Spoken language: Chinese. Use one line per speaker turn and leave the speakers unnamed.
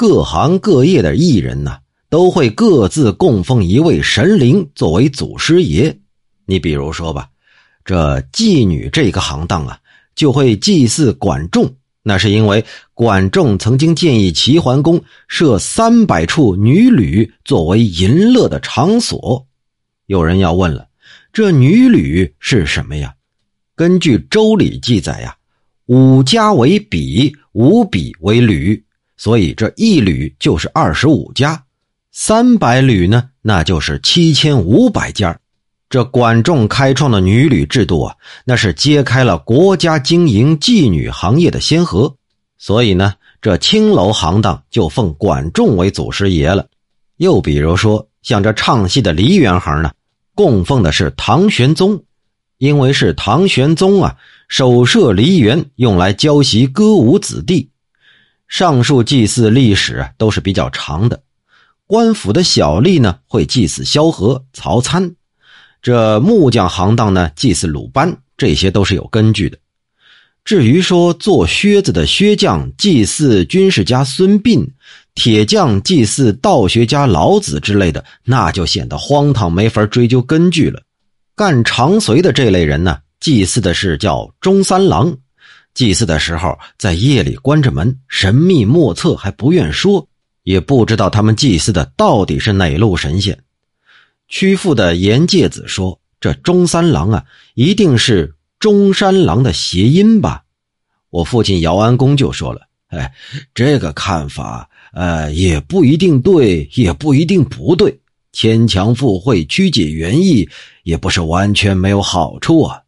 各行各业的艺人呢，都会各自供奉一位神灵作为祖师爷。你比如说吧，这妓女这个行当啊，就会祭祀管仲，那是因为管仲曾经建议齐桓公设三百处女旅作为淫乐的场所。有人要问了，这女旅是什么呀？根据《周礼》记载呀，五家为比，五比为旅。所以这一旅就是二十五家，三百旅呢，那就是七千五百家。这管仲开创的女旅制度啊，那是揭开了国家经营妓女行业的先河。所以呢，这青楼行当就奉管仲为祖师爷了。又比如说，像这唱戏的梨园行呢，供奉的是唐玄宗，因为是唐玄宗啊，首设梨园，用来教习歌舞子弟。上述祭祀历史都是比较长的，官府的小吏呢会祭祀萧何、曹参，这木匠行当呢祭祀鲁班，这些都是有根据的。至于说做靴子的靴匠祭祀军事家孙膑，铁匠祭祀道学家老子之类的，那就显得荒唐，没法追究根据了。干长随的这类人呢，祭祀的是叫中三郎。祭祀的时候，在夜里关着门，神秘莫测，还不愿说，也不知道他们祭祀的到底是哪路神仙。曲阜的严介子说：“这中三郎啊，一定是中山狼的谐音吧？”我父亲姚安公就说了：“哎，这个看法，呃，也不一定对，也不一定不对，牵强附会，曲解原意，也不是完全没有好处啊。”